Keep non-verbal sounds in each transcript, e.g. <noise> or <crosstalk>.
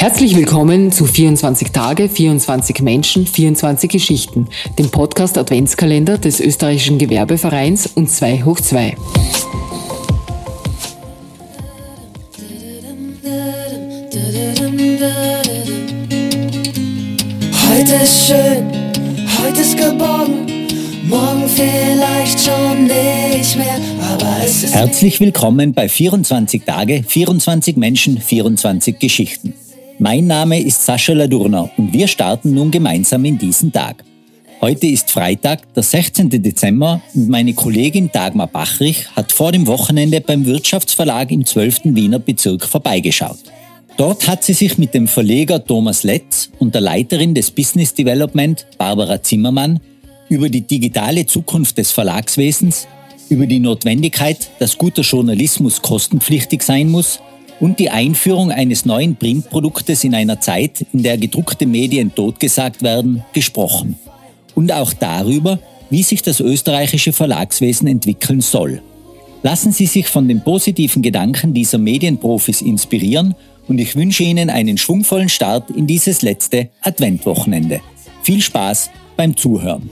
Herzlich willkommen zu 24 Tage, 24 Menschen, 24 Geschichten, dem Podcast Adventskalender des österreichischen Gewerbevereins und 2 hoch 2. Heute ist schön, heute ist geborgen, morgen vielleicht schon nicht mehr, aber es ist. Herzlich willkommen bei 24 Tage, 24 Menschen, 24 Geschichten. Mein Name ist Sascha Ladurner und wir starten nun gemeinsam in diesen Tag. Heute ist Freitag, der 16. Dezember und meine Kollegin Dagmar Bachrich hat vor dem Wochenende beim Wirtschaftsverlag im 12. Wiener Bezirk vorbeigeschaut. Dort hat sie sich mit dem Verleger Thomas Letz und der Leiterin des Business Development Barbara Zimmermann über die digitale Zukunft des Verlagswesens, über die Notwendigkeit, dass guter Journalismus kostenpflichtig sein muss und die Einführung eines neuen Printproduktes in einer Zeit, in der gedruckte Medien totgesagt werden, gesprochen. Und auch darüber, wie sich das österreichische Verlagswesen entwickeln soll. Lassen Sie sich von den positiven Gedanken dieser Medienprofis inspirieren und ich wünsche Ihnen einen schwungvollen Start in dieses letzte Adventwochenende. Viel Spaß beim Zuhören.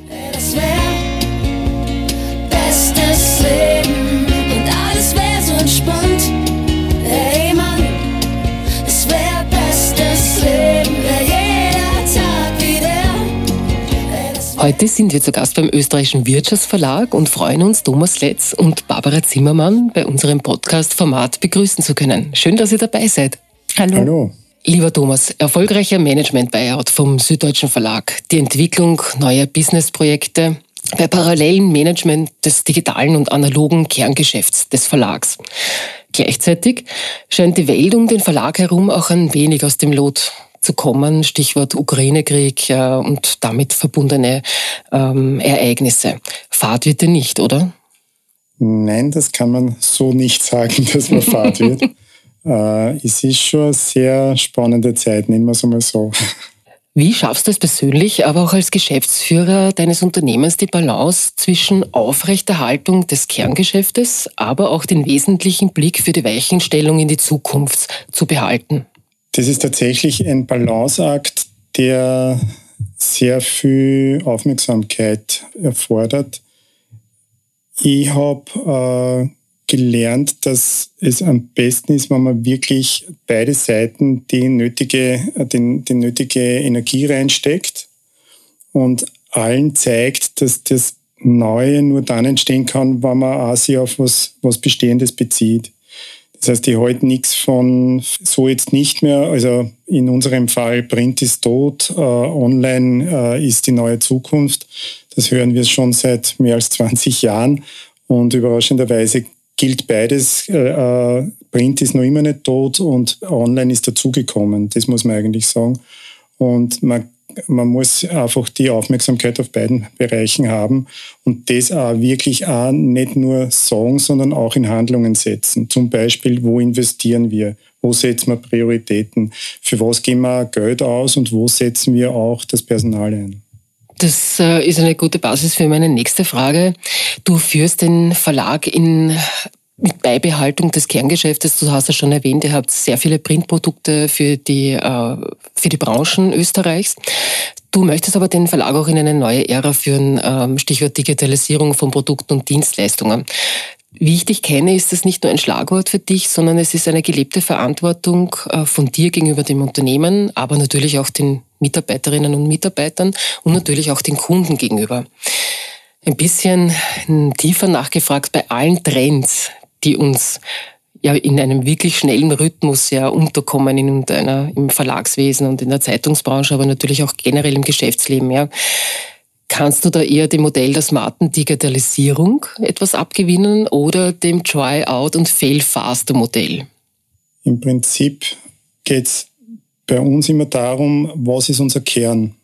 Heute sind wir zu Gast beim österreichischen Wirtschaftsverlag und freuen uns, Thomas Letz und Barbara Zimmermann bei unserem Podcast-Format begrüßen zu können. Schön, dass ihr dabei seid. Hallo. Hallo. Lieber Thomas, erfolgreicher Management-Buyout vom Süddeutschen Verlag, die Entwicklung neuer Businessprojekte bei parallelen Management des digitalen und analogen Kerngeschäfts des Verlags. Gleichzeitig scheint die Welt um den Verlag herum auch ein wenig aus dem Lot zu kommen. Stichwort Ukraine-Krieg äh, und damit verbundene ähm, Ereignisse. Fahrt wird ihr nicht, oder? Nein, das kann man so nicht sagen, dass man fad wird. <laughs> äh, es ist schon eine sehr spannende Zeit, nennen wir es einmal so. Wie schaffst du es persönlich, aber auch als Geschäftsführer deines Unternehmens die Balance zwischen Aufrechterhaltung des Kerngeschäftes, aber auch den wesentlichen Blick für die Weichenstellung in die Zukunft zu behalten? Das ist tatsächlich ein Balanceakt, der sehr viel Aufmerksamkeit erfordert. Ich habe äh, gelernt, dass es am besten ist, wenn man wirklich beide Seiten die nötige, den, die nötige Energie reinsteckt und allen zeigt, dass das Neue nur dann entstehen kann, wenn man auch sich auf was, was Bestehendes bezieht. Das heißt, ich halte nichts von so jetzt nicht mehr. Also in unserem Fall Print ist tot, äh, online äh, ist die neue Zukunft. Das hören wir schon seit mehr als 20 Jahren. Und überraschenderweise gilt beides. Äh, Print ist noch immer nicht tot und online ist dazugekommen. Das muss man eigentlich sagen. Und man, man muss einfach die Aufmerksamkeit auf beiden Bereichen haben und das auch wirklich auch nicht nur sagen, sondern auch in Handlungen setzen. Zum Beispiel, wo investieren wir? Wo setzen wir Prioritäten? Für was geben wir Geld aus und wo setzen wir auch das Personal ein? Das äh, ist eine gute Basis für meine nächste Frage. Du führst den Verlag in mit Beibehaltung des Kerngeschäftes, du hast es schon erwähnt, ihr habt sehr viele Printprodukte für die, äh, für die Branchen Österreichs. Du möchtest aber den Verlag auch in eine neue Ära führen, ähm, Stichwort Digitalisierung von Produkten und Dienstleistungen. Wie ich dich kenne, ist das nicht nur ein Schlagwort für dich, sondern es ist eine gelebte Verantwortung äh, von dir gegenüber dem Unternehmen, aber natürlich auch den Mitarbeiterinnen und Mitarbeitern und natürlich auch den Kunden gegenüber. Ein bisschen tiefer nachgefragt bei allen Trends, die uns ja in einem wirklich schnellen Rhythmus ja unterkommen in einer, im Verlagswesen und in der Zeitungsbranche, aber natürlich auch generell im Geschäftsleben. Ja. Kannst du da eher dem Modell der smarten Digitalisierung etwas abgewinnen oder dem Try-out und Fail-faster-Modell? Im Prinzip geht es bei uns immer darum, was ist unser Kern.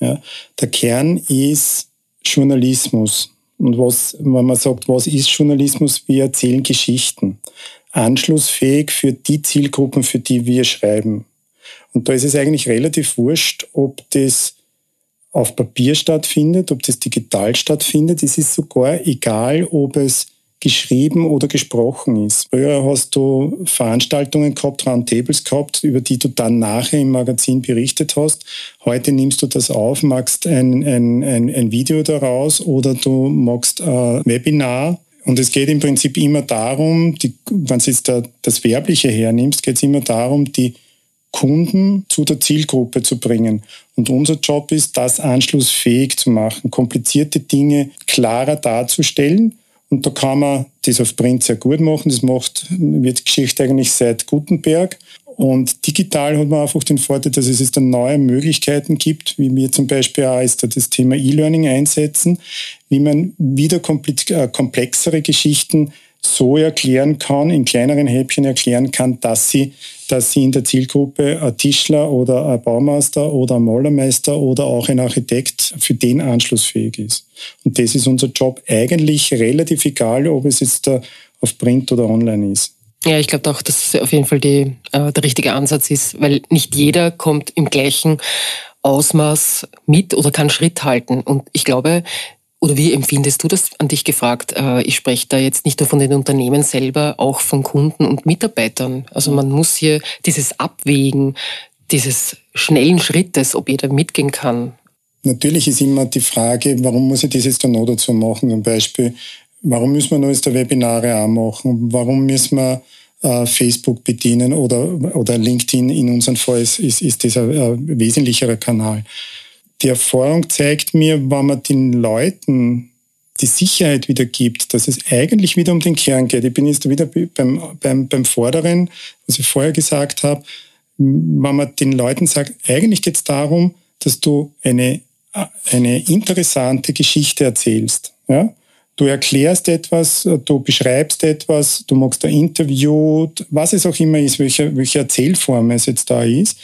Ja, der Kern ist Journalismus. Und was, wenn man sagt, was ist Journalismus? Wir erzählen Geschichten. Anschlussfähig für die Zielgruppen, für die wir schreiben. Und da ist es eigentlich relativ wurscht, ob das auf Papier stattfindet, ob das digital stattfindet. Es ist sogar egal, ob es geschrieben oder gesprochen ist. Früher hast du Veranstaltungen gehabt, Roundtables gehabt, über die du dann nachher im Magazin berichtet hast. Heute nimmst du das auf, machst ein, ein, ein, ein Video daraus oder du machst ein Webinar. Und es geht im Prinzip immer darum, die, wenn du jetzt das Werbliche hernimmst, geht es immer darum, die Kunden zu der Zielgruppe zu bringen. Und unser Job ist, das anschlussfähig zu machen, komplizierte Dinge klarer darzustellen und da kann man das auf Print sehr gut machen. Das macht, wird Geschichte eigentlich seit Gutenberg. Und digital hat man einfach den Vorteil, dass es dann neue Möglichkeiten gibt, wie wir zum Beispiel auch ist das Thema E-Learning einsetzen, wie man wieder äh, komplexere Geschichten so erklären kann, in kleineren Häppchen erklären kann, dass sie, dass sie in der Zielgruppe ein Tischler oder ein Baumeister oder ein Malermeister oder auch ein Architekt für den anschlussfähig ist. Und das ist unser Job eigentlich relativ egal, ob es jetzt auf Print oder online ist. Ja, ich glaube auch, dass es auf jeden Fall die, äh, der richtige Ansatz ist, weil nicht jeder kommt im gleichen Ausmaß mit oder kann Schritt halten. Und ich glaube, oder wie empfindest du das an dich gefragt? Äh, ich spreche da jetzt nicht nur von den Unternehmen selber, auch von Kunden und Mitarbeitern. Also man muss hier dieses Abwägen, dieses schnellen Schrittes, ob jeder mitgehen kann. Natürlich ist immer die Frage, warum muss ich das jetzt dann noch dazu machen? Zum Beispiel, warum müssen wir noch jetzt Webinare auch machen? Warum müssen wir äh, Facebook bedienen oder, oder LinkedIn in unserem Fall ist, ist, ist das ein, ein wesentlicherer Kanal die Erfahrung zeigt mir, wenn man den Leuten die Sicherheit wieder gibt, dass es eigentlich wieder um den Kern geht. Ich bin jetzt wieder beim, beim, beim Vorderen, was ich vorher gesagt habe. Wenn man den Leuten sagt, eigentlich geht es darum, dass du eine, eine interessante Geschichte erzählst. Ja? Du erklärst etwas, du beschreibst etwas, du machst ein Interview, was es auch immer ist, welche, welche Erzählform es jetzt da ist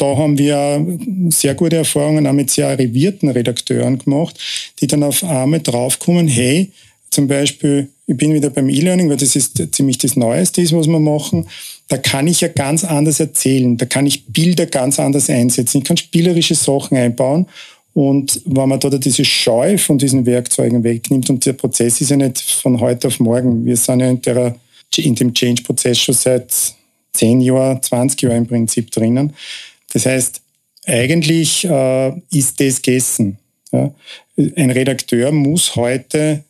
da haben wir sehr gute Erfahrungen auch mit sehr arrivierten Redakteuren gemacht, die dann auf einmal draufkommen, hey, zum Beispiel, ich bin wieder beim E-Learning, weil das ist ziemlich das Neueste ist, was wir machen. Da kann ich ja ganz anders erzählen. Da kann ich Bilder ganz anders einsetzen. Ich kann spielerische Sachen einbauen. Und wenn man da diese Scheu von diesen Werkzeugen wegnimmt und der Prozess ist ja nicht von heute auf morgen. Wir sind ja in, der, in dem Change-Prozess schon seit 10 Jahren, 20 Jahren im Prinzip drinnen. Das heißt, eigentlich äh, ist das gegessen. Ja. Ein Redakteur muss heute,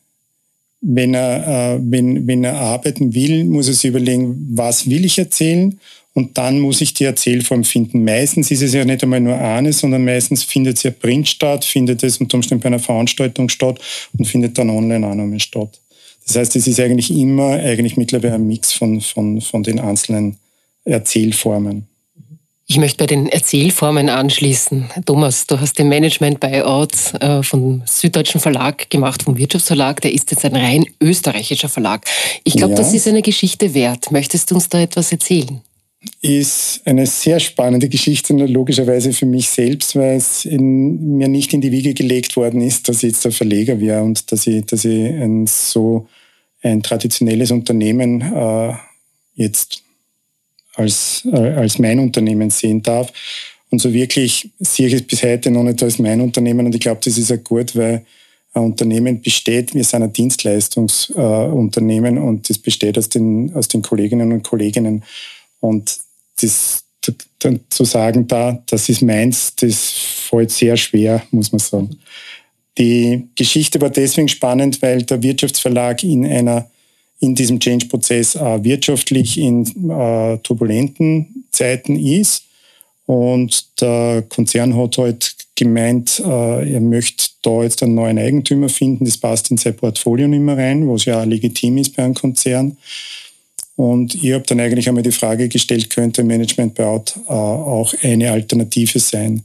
wenn er, äh, wenn, wenn er arbeiten will, muss er sich überlegen, was will ich erzählen und dann muss ich die Erzählform finden. Meistens ist es ja nicht einmal nur eine, sondern meistens findet es ja Print statt, findet es unter Umständen bei einer Veranstaltung statt und findet dann online auch nochmal statt. Das heißt, es ist eigentlich immer eigentlich mittlerweile ein Mix von, von, von den einzelnen Erzählformen. Ich möchte bei den Erzählformen anschließen. Thomas, du hast den Management-Buyout äh, vom Süddeutschen Verlag gemacht, vom Wirtschaftsverlag. Der ist jetzt ein rein österreichischer Verlag. Ich glaube, ja. das ist eine Geschichte wert. Möchtest du uns da etwas erzählen? Ist eine sehr spannende Geschichte, logischerweise für mich selbst, weil es in, mir nicht in die Wiege gelegt worden ist, dass ich jetzt der Verleger wäre und dass ich, dass ich ein so ein traditionelles Unternehmen äh, jetzt als, äh, als mein Unternehmen sehen darf. Und so wirklich sehe ich es bis heute noch nicht als mein Unternehmen. Und ich glaube, das ist ja gut, weil ein Unternehmen besteht, wir sind ein Dienstleistungsunternehmen äh, und das besteht aus den, aus den Kolleginnen und Kolleginnen. Und das dann zu sagen, da, das ist meins, das fällt sehr schwer, muss man sagen. Die Geschichte war deswegen spannend, weil der Wirtschaftsverlag in einer in diesem Change-Prozess äh, wirtschaftlich in äh, turbulenten Zeiten ist. Und der Konzern hat halt gemeint, äh, er möchte da jetzt einen neuen Eigentümer finden. Das passt in sein Portfolio nicht mehr rein, was ja auch legitim ist bei einem Konzern. Und ich habe dann eigentlich einmal die Frage gestellt, könnte Management Buyout äh, auch eine Alternative sein?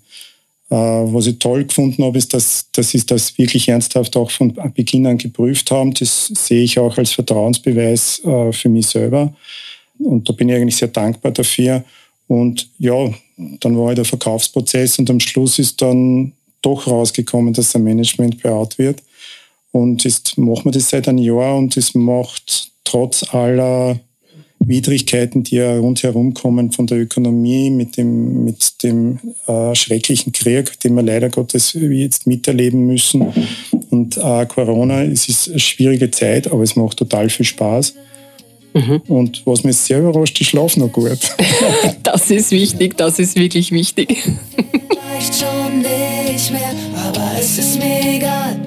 Äh, was ich toll gefunden habe, ist, dass, dass sie das wirklich ernsthaft auch von Beginn an geprüft haben. Das sehe ich auch als Vertrauensbeweis äh, für mich selber. Und da bin ich eigentlich sehr dankbar dafür. Und ja, dann war halt der Verkaufsprozess und am Schluss ist dann doch rausgekommen, dass ein Management beaut wird. Und jetzt machen wir das seit einem Jahr und es macht trotz aller Widrigkeiten, die ja rundherum kommen von der Ökonomie, mit dem, mit dem äh, schrecklichen Krieg, den wir leider Gottes jetzt miterleben müssen Und äh, Corona, es ist eine schwierige Zeit, aber es macht total viel Spaß. Mhm. Und was mich sehr überrascht, ich schlafe noch gut. <laughs> das ist wichtig, das ist wirklich wichtig. Vielleicht schon nicht mehr, aber es ist mir egal.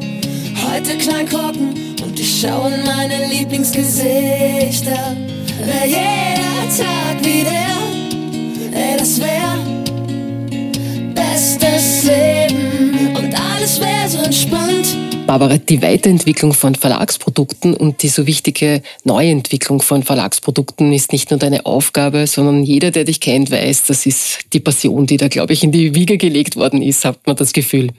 Heute klein gucken und ich schaue in meine Lieblingsgesichter. Wär jeder Tag wie der, ey, das wär bestes Leben und alles wär so entspannt. Barbara, die Weiterentwicklung von Verlagsprodukten und die so wichtige Neuentwicklung von Verlagsprodukten ist nicht nur deine Aufgabe, sondern jeder, der dich kennt, weiß, das ist die Passion, die da, glaube ich, in die Wiege gelegt worden ist, hat man das Gefühl.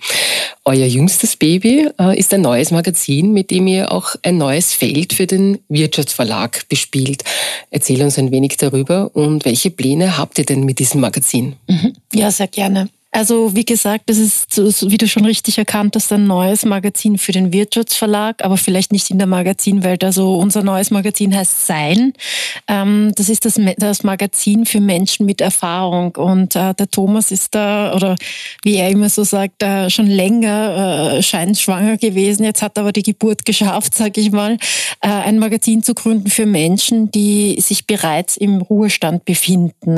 Euer jüngstes Baby äh, ist ein neues Magazin, mit dem ihr auch ein neues Feld für den Wirtschaftsverlag bespielt. Erzähl uns ein wenig darüber und welche Pläne habt ihr denn mit diesem Magazin? Mhm. Ja, sehr gerne. Also wie gesagt, das ist, wie du schon richtig erkannt hast, ein neues Magazin für den Wirtschaftsverlag, aber vielleicht nicht in der Magazinwelt. Also unser neues Magazin heißt Sein. Ähm, das ist das, Magazin für Menschen mit Erfahrung. Und äh, der Thomas ist da, oder wie er immer so sagt, äh, schon länger äh, scheint schwanger gewesen. Jetzt hat er aber die Geburt geschafft, sage ich mal, ein Magazin zu gründen für Menschen, die sich bereits im Ruhestand befinden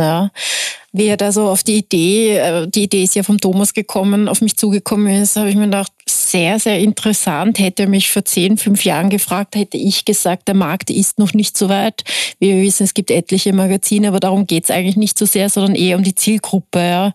wie er da so auf die Idee, äh, die Idee ist ja vom Thomas gekommen, auf mich zugekommen ist, habe ich mir gedacht, sehr, sehr interessant. Hätte er mich vor zehn, fünf Jahren gefragt, hätte ich gesagt, der Markt ist noch nicht so weit. Wir wissen, es gibt etliche Magazine, aber darum geht es eigentlich nicht so sehr, sondern eher um die Zielgruppe. Ja.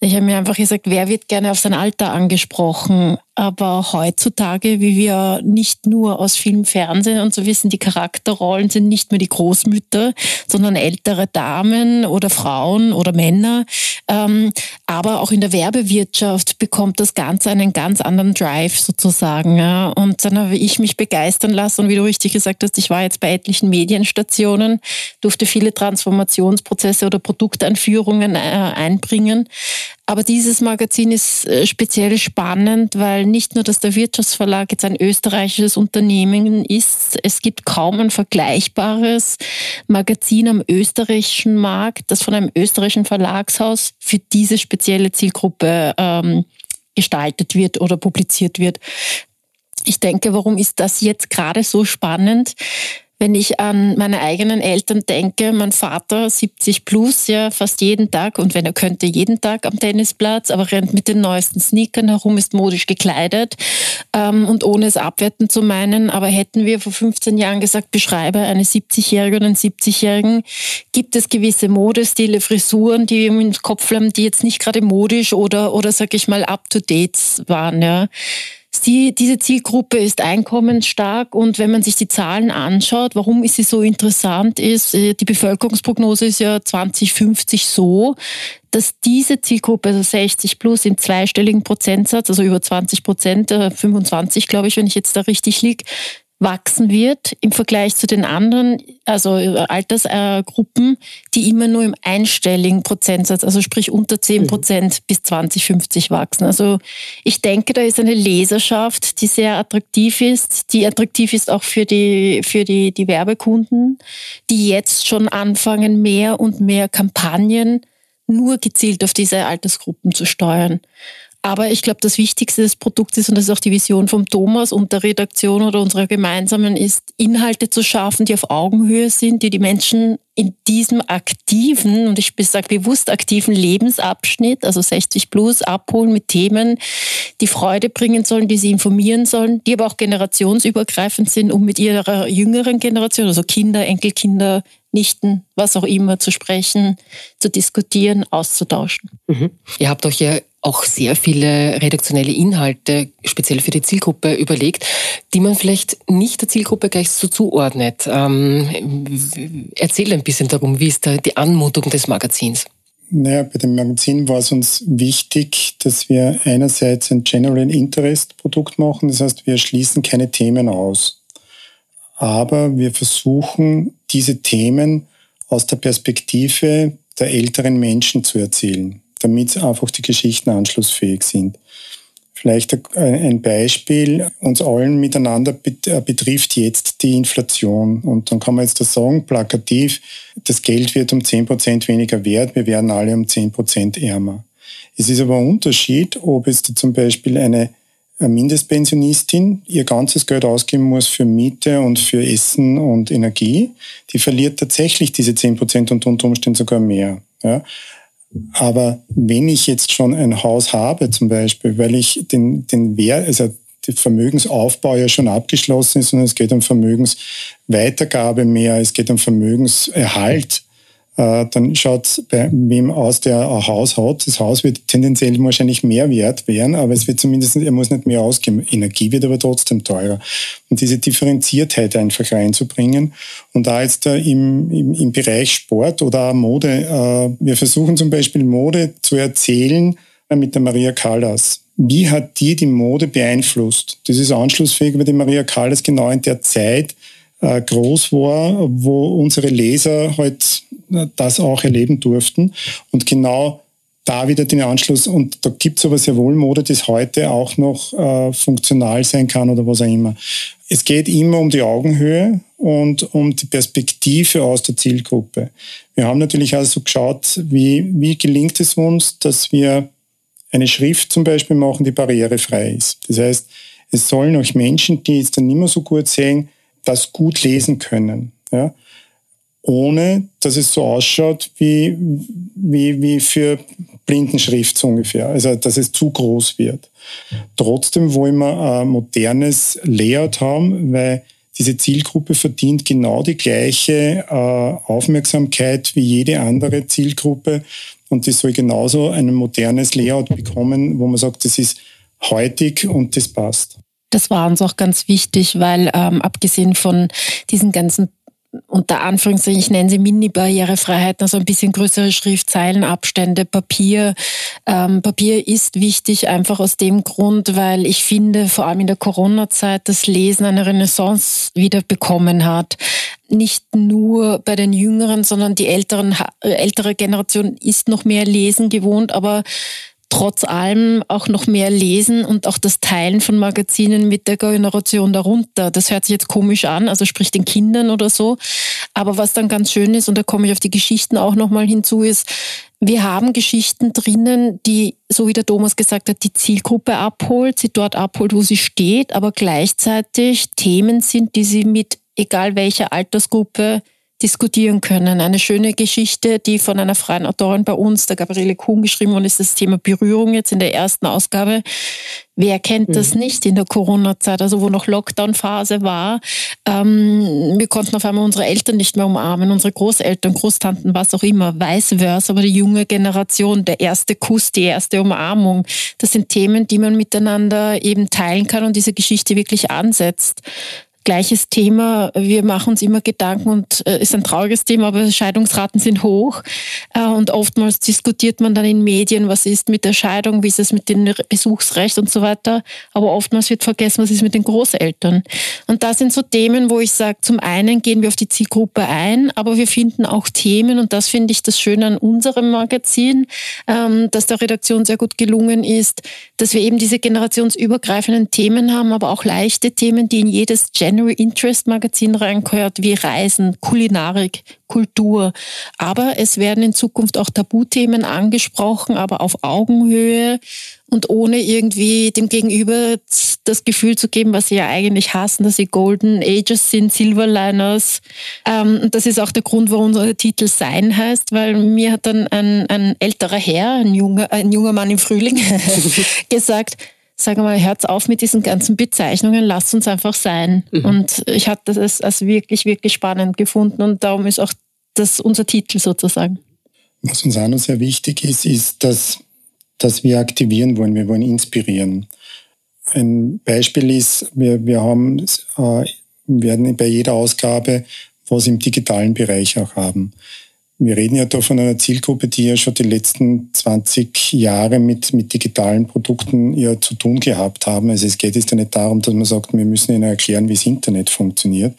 Ich habe mir einfach gesagt, wer wird gerne auf sein Alter angesprochen? Aber heutzutage, wie wir nicht nur aus Film, Fernsehen und so wissen, die Charakterrollen sind nicht mehr die Großmütter, sondern ältere Damen oder Frauen oder Männer. Ähm, aber auch in der Werbewirtschaft bekommt das Ganze einen ganz anderen Drive sozusagen. Und dann habe ich mich begeistern lassen. Und wie du richtig gesagt hast, ich war jetzt bei etlichen Medienstationen, durfte viele Transformationsprozesse oder Produkteinführungen äh, einbringen. Aber dieses Magazin ist äh, speziell spannend, weil nicht nur, dass der Wirtschaftsverlag jetzt ein österreichisches Unternehmen ist, es gibt kaum ein vergleichbares Magazin am österreichischen Markt, das von einem österreichischen Verlagshaus für diese spezielle Zielgruppe ähm, gestaltet wird oder publiziert wird. Ich denke, warum ist das jetzt gerade so spannend? Wenn ich an meine eigenen Eltern denke, mein Vater 70 plus, ja, fast jeden Tag und wenn er könnte, jeden Tag am Tennisplatz, aber rennt mit den neuesten Sneakern herum, ist modisch gekleidet ähm, und ohne es abwerten zu meinen, aber hätten wir vor 15 Jahren gesagt, beschreibe eine 70-Jährige oder einen 70-Jährigen, gibt es gewisse Modestile, Frisuren, die wir im Kopf haben, die jetzt nicht gerade modisch oder, oder sag ich mal, up-to-date waren, ja. Die, diese Zielgruppe ist einkommensstark und wenn man sich die Zahlen anschaut, warum ist sie so interessant, ist, äh, die Bevölkerungsprognose ist ja 2050 so, dass diese Zielgruppe, also 60 plus, im zweistelligen Prozentsatz, also über 20 Prozent, 25 äh, glaube ich, wenn ich jetzt da richtig liege, wachsen wird im Vergleich zu den anderen, also Altersgruppen, die immer nur im einstelligen Prozentsatz, also sprich unter 10 Prozent mhm. bis 2050 wachsen. Also ich denke, da ist eine Leserschaft, die sehr attraktiv ist, die attraktiv ist auch für die, für die, die Werbekunden, die jetzt schon anfangen, mehr und mehr Kampagnen nur gezielt auf diese Altersgruppen zu steuern. Aber ich glaube, das Wichtigste des Produkts ist, und das ist auch die Vision vom Thomas und der Redaktion oder unserer gemeinsamen, ist, Inhalte zu schaffen, die auf Augenhöhe sind, die die Menschen in diesem aktiven, und ich sage bewusst aktiven Lebensabschnitt, also 60 plus, abholen mit Themen, die Freude bringen sollen, die sie informieren sollen, die aber auch generationsübergreifend sind, um mit ihrer jüngeren Generation, also Kinder, Enkelkinder, Nichten, was auch immer, zu sprechen, zu diskutieren, auszutauschen. Mhm. Ihr habt euch ja auch sehr viele redaktionelle Inhalte speziell für die Zielgruppe überlegt, die man vielleicht nicht der Zielgruppe gleich so zuordnet. Ähm, erzähl ein bisschen darum, wie ist da die Anmutung des Magazins? Naja, bei dem Magazin war es uns wichtig, dass wir einerseits ein General Interest Produkt machen, das heißt, wir schließen keine Themen aus. Aber wir versuchen, diese Themen aus der Perspektive der älteren Menschen zu erzählen damit einfach die Geschichten anschlussfähig sind. Vielleicht ein Beispiel, uns allen miteinander äh, betrifft jetzt die Inflation. Und dann kann man jetzt das sagen, plakativ, das Geld wird um 10 Prozent weniger wert, wir werden alle um 10 Prozent ärmer. Es ist aber ein Unterschied, ob es zum Beispiel eine Mindestpensionistin ihr ganzes Geld ausgeben muss für Miete und für Essen und Energie, die verliert tatsächlich diese 10 Prozent und unter Umständen sogar mehr. Ja. Aber wenn ich jetzt schon ein Haus habe, zum Beispiel, weil ich den, den Wert, also der Vermögensaufbau ja schon abgeschlossen ist, sondern es geht um Vermögensweitergabe mehr, es geht um Vermögenserhalt dann schaut es bei wem aus, der ein Haus hat. Das Haus wird tendenziell wahrscheinlich mehr wert werden, aber es wird zumindest, er muss nicht mehr ausgeben. Energie wird aber trotzdem teurer. Und diese Differenziertheit einfach reinzubringen. Und da jetzt da im, im, im Bereich Sport oder Mode, äh, wir versuchen zum Beispiel Mode zu erzählen äh, mit der Maria Callas. Wie hat die die Mode beeinflusst? Das ist anschlussfähig, weil die Maria Callas genau in der Zeit äh, groß war, wo unsere Leser halt äh, das auch erleben durften. Und genau da wieder den Anschluss. Und da gibt es aber sehr wohl Mode, das heute auch noch äh, funktional sein kann oder was auch immer. Es geht immer um die Augenhöhe und um die Perspektive aus der Zielgruppe. Wir haben natürlich also geschaut, wie, wie gelingt es uns, dass wir eine Schrift zum Beispiel machen, die barrierefrei ist. Das heißt, es sollen auch Menschen, die es dann nicht mehr so gut sehen, das gut lesen können. Ja? Ohne dass es so ausschaut wie, wie, wie für Blindenschrift so ungefähr, also dass es zu groß wird. Trotzdem wollen wir ein modernes Layout haben, weil diese Zielgruppe verdient genau die gleiche äh, Aufmerksamkeit wie jede andere Zielgruppe und die soll genauso ein modernes Layout bekommen, wo man sagt, das ist heutig und das passt. Das war uns auch ganz wichtig, weil ähm, abgesehen von diesen ganzen unter Anführungszeichen, ich nenne sie Mini-Barrierefreiheiten, also ein bisschen größere Schriftzeilenabstände, Papier. Ähm, Papier ist wichtig einfach aus dem Grund, weil ich finde, vor allem in der Corona-Zeit das Lesen eine Renaissance wieder bekommen hat. Nicht nur bei den Jüngeren, sondern die älteren, ältere Generation ist noch mehr Lesen gewohnt, aber trotz allem auch noch mehr lesen und auch das Teilen von Magazinen mit der Generation darunter. Das hört sich jetzt komisch an, also sprich den Kindern oder so. Aber was dann ganz schön ist, und da komme ich auf die Geschichten auch nochmal hinzu, ist, wir haben Geschichten drinnen, die, so wie der Thomas gesagt hat, die Zielgruppe abholt, sie dort abholt, wo sie steht, aber gleichzeitig Themen sind, die sie mit egal welcher Altersgruppe diskutieren können. Eine schöne Geschichte, die von einer freien Autorin bei uns, der Gabriele Kuhn, geschrieben worden ist, das Thema Berührung jetzt in der ersten Ausgabe. Wer kennt das mhm. nicht in der Corona-Zeit, also wo noch Lockdown-Phase war? Ähm, wir konnten auf einmal unsere Eltern nicht mehr umarmen, unsere Großeltern, Großtanten, was auch immer, vice versa, aber die junge Generation, der erste Kuss, die erste Umarmung, das sind Themen, die man miteinander eben teilen kann und diese Geschichte wirklich ansetzt gleiches Thema. Wir machen uns immer Gedanken und äh, ist ein trauriges Thema, aber Scheidungsraten sind hoch. Äh, und oftmals diskutiert man dann in Medien, was ist mit der Scheidung, wie ist es mit dem Besuchsrecht und so weiter. Aber oftmals wird vergessen, was ist mit den Großeltern. Und das sind so Themen, wo ich sage, zum einen gehen wir auf die Zielgruppe ein, aber wir finden auch Themen und das finde ich das Schöne an unserem Magazin, ähm, dass der Redaktion sehr gut gelungen ist, dass wir eben diese generationsübergreifenden Themen haben, aber auch leichte Themen, die in jedes Gender General Interest Magazin reingehört, wie Reisen, Kulinarik, Kultur. Aber es werden in Zukunft auch Tabuthemen angesprochen, aber auf Augenhöhe und ohne irgendwie dem Gegenüber das Gefühl zu geben, was sie ja eigentlich hassen, dass sie Golden Ages sind, Silverliners. Ähm, das ist auch der Grund, warum unser Titel Sein heißt, weil mir hat dann ein, ein älterer Herr, ein junger, ein junger Mann im Frühling, <laughs> gesagt, sag mal, hört auf mit diesen ganzen Bezeichnungen, lasst uns einfach sein. Mhm. Und ich hatte das als wirklich, wirklich spannend gefunden und darum ist auch das unser Titel sozusagen. Was uns auch noch sehr wichtig ist, ist, dass, dass wir aktivieren wollen, wir wollen inspirieren. Ein Beispiel ist, wir, wir haben, äh, werden bei jeder Ausgabe was im digitalen Bereich auch haben. Wir reden ja da von einer Zielgruppe, die ja schon die letzten 20 Jahre mit, mit digitalen Produkten ja zu tun gehabt haben. Also es geht jetzt ja nicht darum, dass man sagt, wir müssen ihnen erklären, wie das Internet funktioniert.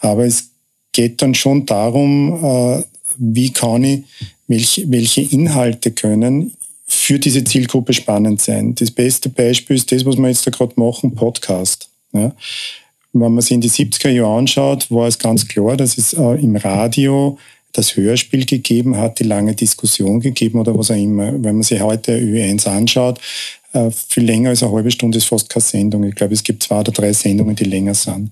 Aber es geht dann schon darum, äh, wie kann ich, welche, welche Inhalte können für diese Zielgruppe spannend sein. Das beste Beispiel ist das, was wir jetzt da gerade machen, Podcast. Ja. Wenn man sich in die 70er Jahre anschaut, war es ganz klar, dass es äh, im Radio das Hörspiel gegeben hat, die lange Diskussion gegeben oder was auch immer. Wenn man sich heute Ö1 anschaut, Äh, viel länger als eine halbe Stunde ist fast keine Sendung. Ich glaube, es gibt zwei oder drei Sendungen, die länger sind.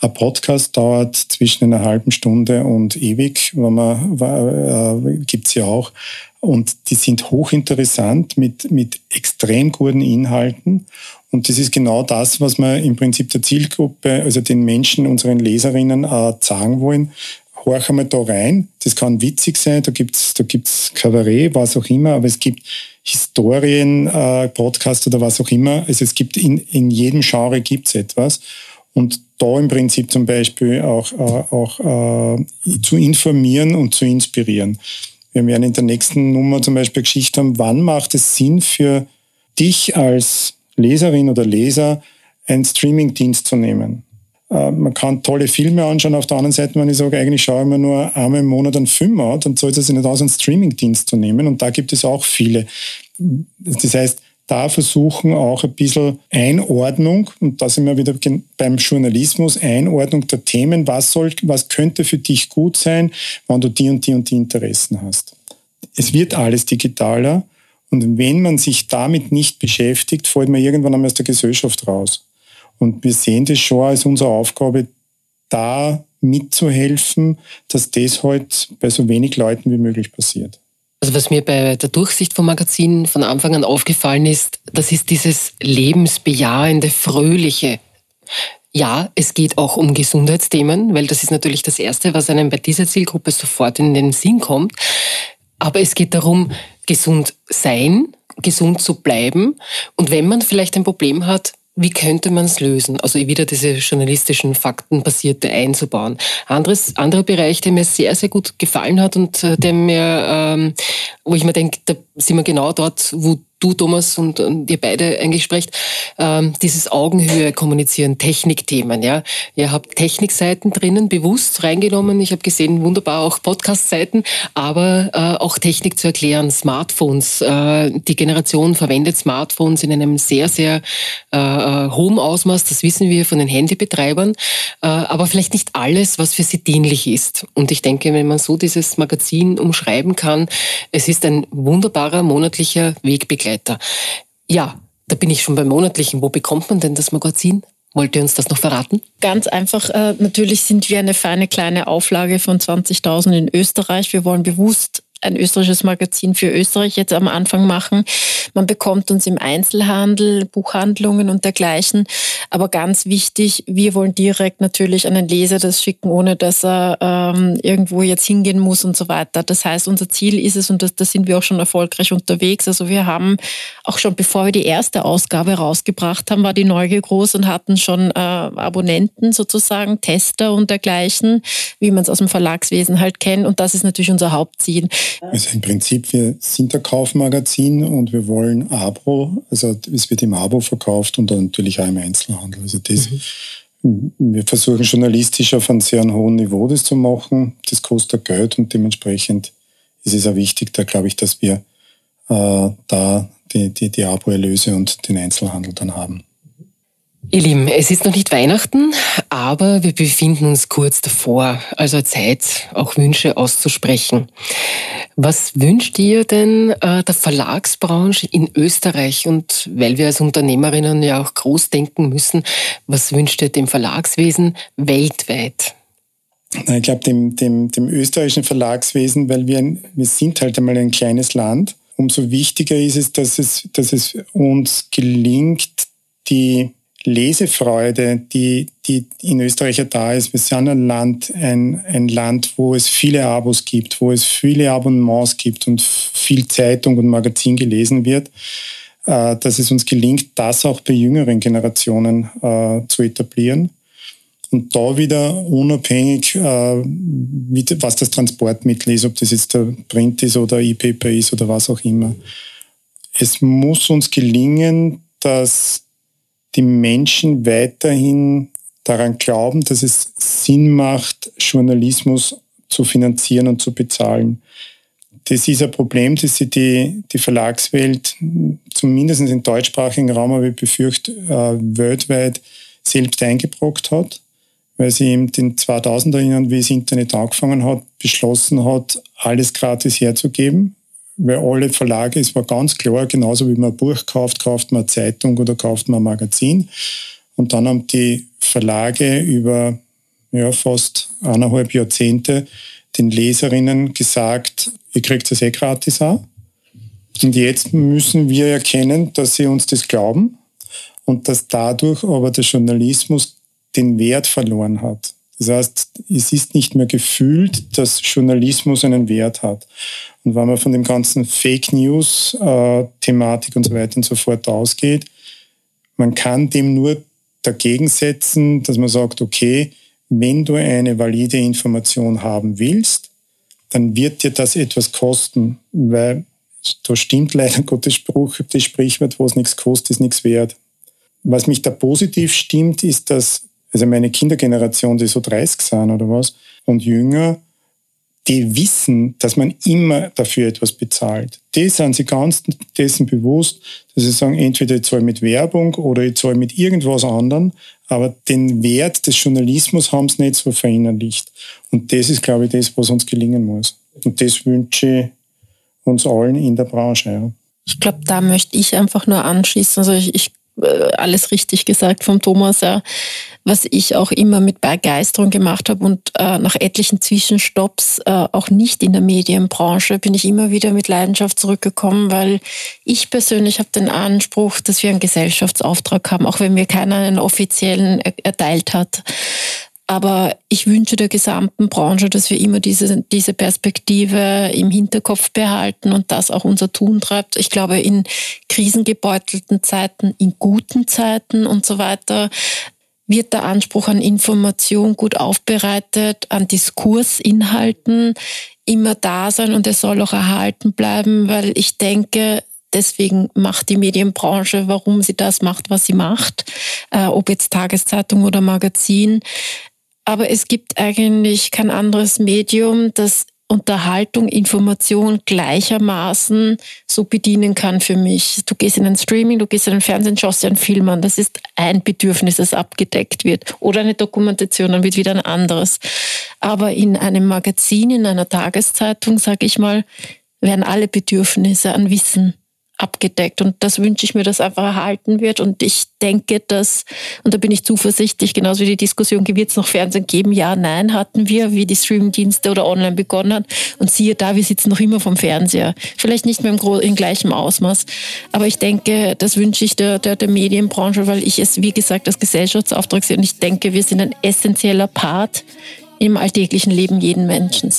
Ein Podcast dauert zwischen einer halben Stunde und ewig, wenn man, äh, gibt's ja auch. Und die sind hochinteressant mit, mit extrem guten Inhalten. Und das ist genau das, was wir im Prinzip der Zielgruppe, also den Menschen, unseren Leserinnen äh, sagen wollen. Horch einmal da rein. Das kann witzig sein, da gibt's da gibt's Kabarett, was auch immer, aber es gibt Historien, äh, Podcast oder was auch immer. Also es gibt in, in jedem Genre gibt's etwas. Und da im Prinzip zum Beispiel auch, äh, auch äh, zu informieren und zu inspirieren. Wir werden in der nächsten Nummer zum Beispiel Geschichte haben, wann macht es Sinn für dich als Leserin oder Leser, einen Streamingdienst zu nehmen. Äh, man kann tolle Filme anschauen. Auf der anderen Seite, wenn ich sage, eigentlich schaue ich mir nur einmal im Monat einen Film an, dann zahlt es nicht aus, einen Streamingdienst zu nehmen. Und da gibt es auch viele. Das heißt, da versuchen auch ein bisschen Einordnung, und da sind wir wieder beim Journalismus, Einordnung der Themen, was, soll, was könnte für dich gut sein, wenn du die und die und die Interessen hast. Es wird alles digitaler und wenn man sich damit nicht beschäftigt, fällt man irgendwann einmal aus der Gesellschaft raus. Und wir sehen das schon als unsere Aufgabe, da mitzuhelfen, dass das halt bei so wenig Leuten wie möglich passiert. Also was mir bei der Durchsicht vom Magazin von Anfang an aufgefallen ist, das ist dieses lebensbejahende, fröhliche. Ja, es geht auch um Gesundheitsthemen, weil das ist natürlich das Erste, was einem bei dieser Zielgruppe sofort in den Sinn kommt. Aber es geht darum, gesund sein, gesund zu bleiben. Und wenn man vielleicht ein Problem hat, wie könnte man es lösen? Also wieder diese journalistischen, faktenbasierte einzubauen. Anderes, anderer Bereich, der mir sehr, sehr gut gefallen hat und äh, der mir, ähm, wo ich mir denke, da sind wir genau dort, wo du, Thomas, und, und ihr beide eigentlich sprecht, ähm, dieses Augenhöhe kommunizieren, Technikthemen. Ja, Ihr habt Technikseiten drinnen, bewusst reingenommen. Ich habe gesehen, wunderbar auch Podcast-Seiten, aber äh, auch Technik zu erklären, Smartphones. Äh, die Generation verwendet Smartphones in einem sehr, sehr äh, äh hohen Ausmaß, das wissen wir von den Handybetreibern, äh, aber vielleicht nicht alles, was für sie dienlich ist. Und ich denke, wenn man so dieses Magazin umschreiben kann, es ist ein wunderbarer monatlicher Wegbegleiter weiter. Ja, da bin ich schon beim monatlichen. Wo bekommt man denn das Magazin? Wollt ihr uns das noch verraten? Ganz einfach. Äh, natürlich sind wir eine feine kleine Auflage von 20.000 in Österreich. Wir wollen bewusst ein österreichisches Magazin für Österreich jetzt am Anfang machen. Man bekommt uns im Einzelhandel, Buchhandlungen und dergleichen. Aber ganz wichtig, wir wollen direkt natürlich an den Leser das schicken, ohne dass er ähm, irgendwo jetzt hingehen muss und so weiter. Das heißt, unser Ziel ist es, und da das sind wir auch schon erfolgreich unterwegs. Also wir haben auch schon, bevor wir die erste Ausgabe rausgebracht haben, war die Neugier groß und hatten schon äh, Abonnenten sozusagen, Tester und dergleichen, wie man es aus dem Verlagswesen halt kennt. Und das ist natürlich unser Hauptziel. Also im Prinzip, wir sind ein Kaufmagazin und wir wollen Abo, also es wird im Abo verkauft und dann natürlich auch im Einzelhandel. Also das, mhm. wir versuchen journalistisch auf einem sehr hohen Niveau das zu machen. Das kostet Geld und dementsprechend ist es auch wichtig, da glaube ich, dass wir äh, da die, die, die Abo-Erlöse und den Einzelhandel dann haben. Ihr Lieben, es ist noch nicht Weihnachten, aber wir befinden uns kurz davor, also Zeit, auch Wünsche auszusprechen. Was wünscht ihr denn äh, der Verlagsbranche in Österreich? Und weil wir als Unternehmerinnen ja auch groß denken müssen, was wünscht ihr dem Verlagswesen weltweit? Ich glaube, dem, dem, dem österreichischen Verlagswesen, weil wir, wir sind halt einmal ein kleines Land, umso wichtiger ist es, dass es, dass es uns gelingt, die Lesefreude, die, die in Österreich ja da ist. Wir sind ein Land, ein, ein Land, wo es viele Abos gibt, wo es viele Abonnements gibt und viel Zeitung und Magazin gelesen wird, äh, dass es uns gelingt, das auch bei jüngeren Generationen äh, zu etablieren. Und da wieder unabhängig, äh, was das Transportmittel ist, ob das jetzt der Print ist oder E-Paper ist oder was auch immer. Es muss uns gelingen, dass die Menschen weiterhin daran glauben, dass es Sinn macht, Journalismus zu finanzieren und zu bezahlen. Das ist ein Problem, das sich die, die Verlagswelt zumindest im deutschsprachigen Raum, aber ich befürchte, äh, weltweit selbst eingebrockt hat, weil sie in den 2000er Jahren, wie das Internet angefangen hat, beschlossen hat, alles gratis herzugeben weil alle Verlage, es war ganz klar, genauso wie man ein Buch kauft, kauft man eine Zeitung oder kauft man ein Magazin. Und dann haben die Verlage über ja, fast eineinhalb Jahrzehnte den Leserinnen gesagt, ihr kriegt das eh gratis an. Und jetzt müssen wir erkennen, dass sie uns das glauben und dass dadurch aber der Journalismus den Wert verloren hat. Das heißt, es ist nicht mehr gefühlt, dass Journalismus einen Wert hat. Und wenn man von dem ganzen Fake News äh, und so weiter und so fort ausgeht, man kann dem nur dagegen setzen, dass man sagt, okay, wenn du eine valide Information haben willst, dann wird dir das etwas kosten, weil da stimmt leider <laughs> Gottes Spruch, das Sprichwort, wo es nichts kostet, ist nichts wert. Was mich da positiv stimmt, ist, dass also meine Kindergeneration, die so 30 sind oder was, und jünger, die wissen, dass man immer dafür etwas bezahlt. Die sind sich ganz dessen bewusst, dass sie sagen, entweder ich zahle mit Werbung oder ich zahle mit irgendwas anderem, aber den Wert des Journalismus haben sie nicht so verinnerlicht. Und das ist, glaube ich, das, was uns gelingen muss. Und das wünsche ich uns allen in der Branche. Ja. Ich glaube, da möchte ich einfach nur anschließen. Also ich, ich alles richtig gesagt vom Thomas, ja, was ich auch immer mit Begeisterung gemacht habe und äh, nach etlichen Zwischenstopps äh, auch nicht in der Medienbranche bin ich immer wieder mit Leidenschaft zurückgekommen, weil ich persönlich habe den Anspruch, dass wir einen Gesellschaftsauftrag haben, auch wenn mir keiner einen offiziellen erteilt hat. Aber ich wünsche der gesamten Branche, dass wir immer diese, diese Perspektive im Hinterkopf behalten und das auch unser Tun treibt. Ich glaube, in krisengebeutelten Zeiten, in guten Zeiten und so weiter wird der Anspruch an Information gut aufbereitet, an Diskursinhalten immer da sein und er soll auch erhalten bleiben, weil ich denke, deswegen macht die Medienbranche, warum sie das macht, was sie macht, äh, ob jetzt Tageszeitung oder Magazin, aber es gibt eigentlich kein anderes Medium, das Unterhaltung, Information gleichermaßen so bedienen kann für mich. Du gehst in ein Streaming, du gehst in ein Fernsehen, schaust dir einen Film an. Das ist ein Bedürfnis, das abgedeckt wird. Oder eine Dokumentation, dann wird wieder ein anderes. Aber in einem Magazin, in einer Tageszeitung, sage ich mal, werden alle Bedürfnisse an Wissen abgedeckt. Und das wünsche ich mir, dass einfach erhalten wird. Und ich denke, dass, und da bin ich zuversichtlich, genauso wie die Diskussion, wird es noch Fernsehen geben? Ja, nein, hatten wir, wie die Streamingdienste oder online begonnen hat. Und siehe da, wir sitzen noch immer vom Fernseher. Vielleicht nicht mehr im, in gleichem Ausmaß. Aber ich denke, das wünsche ich der, der, der Medienbranche, weil ich es, wie gesagt, als Gesellschaftsauftrag sehe. Und ich denke, wir sind ein essentieller Part im alltäglichen Leben jeden Menschen.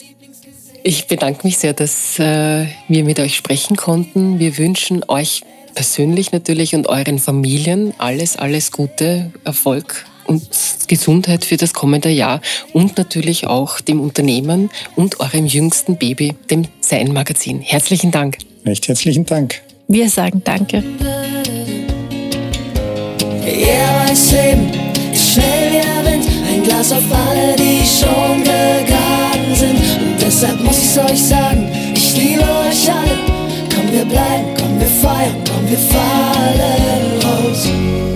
Ich bedanke mich sehr, dass äh, wir mit euch sprechen konnten. Wir wünschen euch persönlich natürlich und euren Familien alles, alles Gute, Erfolg und Gesundheit für das kommende Jahr und natürlich auch dem Unternehmen und eurem jüngsten Baby, dem Sein Magazin. Herzlichen Dank. Recht herzlichen Dank. Wir sagen Danke. Ja, mein Leben ist schnell wie der Wind, ein Glas auf alle, die schon gegangen sind. Deshalb muss ich's euch sagen, ich liebe euch alle. Komm, wir bleiben, komm, wir feiern, komm, wir fallen raus.